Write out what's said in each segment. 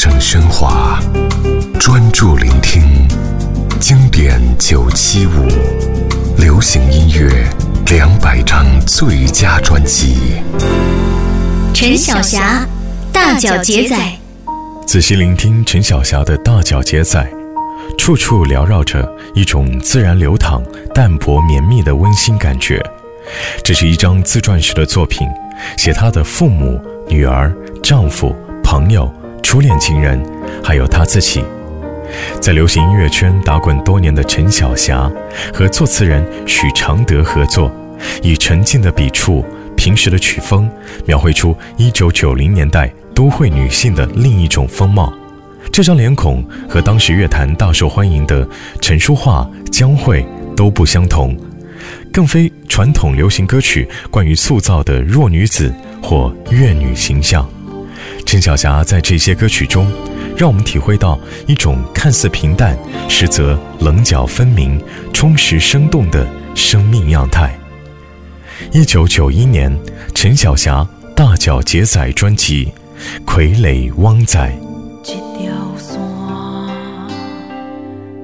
声喧哗，专注聆听经典九七五，流行音乐两百张最佳专辑。陈小霞，大脚杰仔。仔细聆听陈小霞的大脚杰仔，处处缭绕着一种自然流淌、淡泊绵密的温馨感觉。这是一张自传式的作品，写她的父母、女儿、丈夫、朋友。初恋情人，还有他自己，在流行音乐圈打滚多年的陈小霞，和作词人许常德合作，以沉静的笔触、平实的曲风，描绘出1990年代都会女性的另一种风貌。这张脸孔和当时乐坛大受欢迎的陈淑桦、江蕙都不相同，更非传统流行歌曲关于塑造的弱女子或怨女形象。陈小霞在这些歌曲中，让我们体会到一种看似平淡，实则棱角分明、充实生动的生命样态。一九九一年，陈小霞大脚杰仔专辑《傀儡汪仔》。一条线，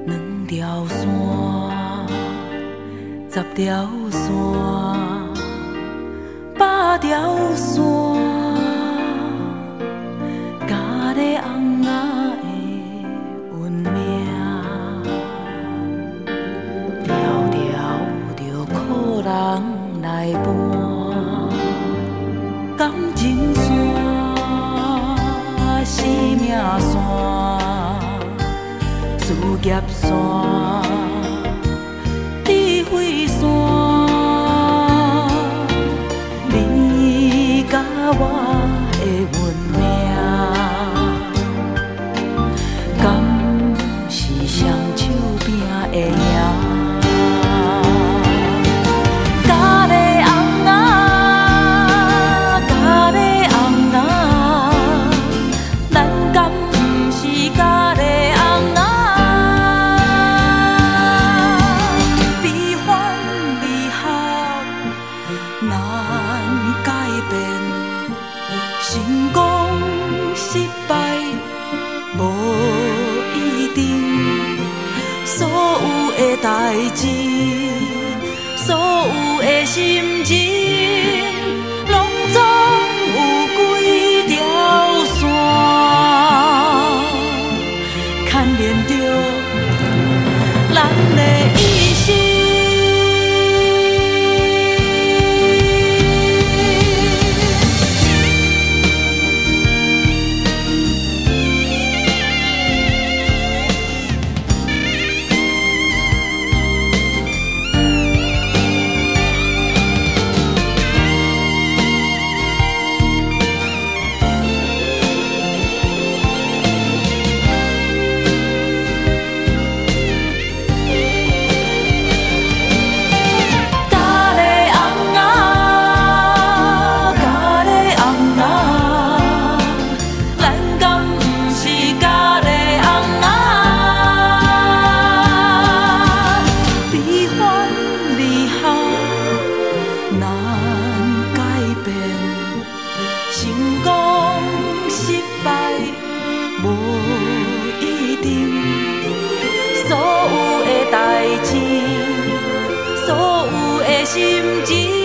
两条线，十条线，事业线，智慧线，你甲我。成功失败无一定，所有的代志，所有的心情，拢总有几条线牵连着咱的一生。离合难改变，成功失败无一定，所有的代志，所有的心情。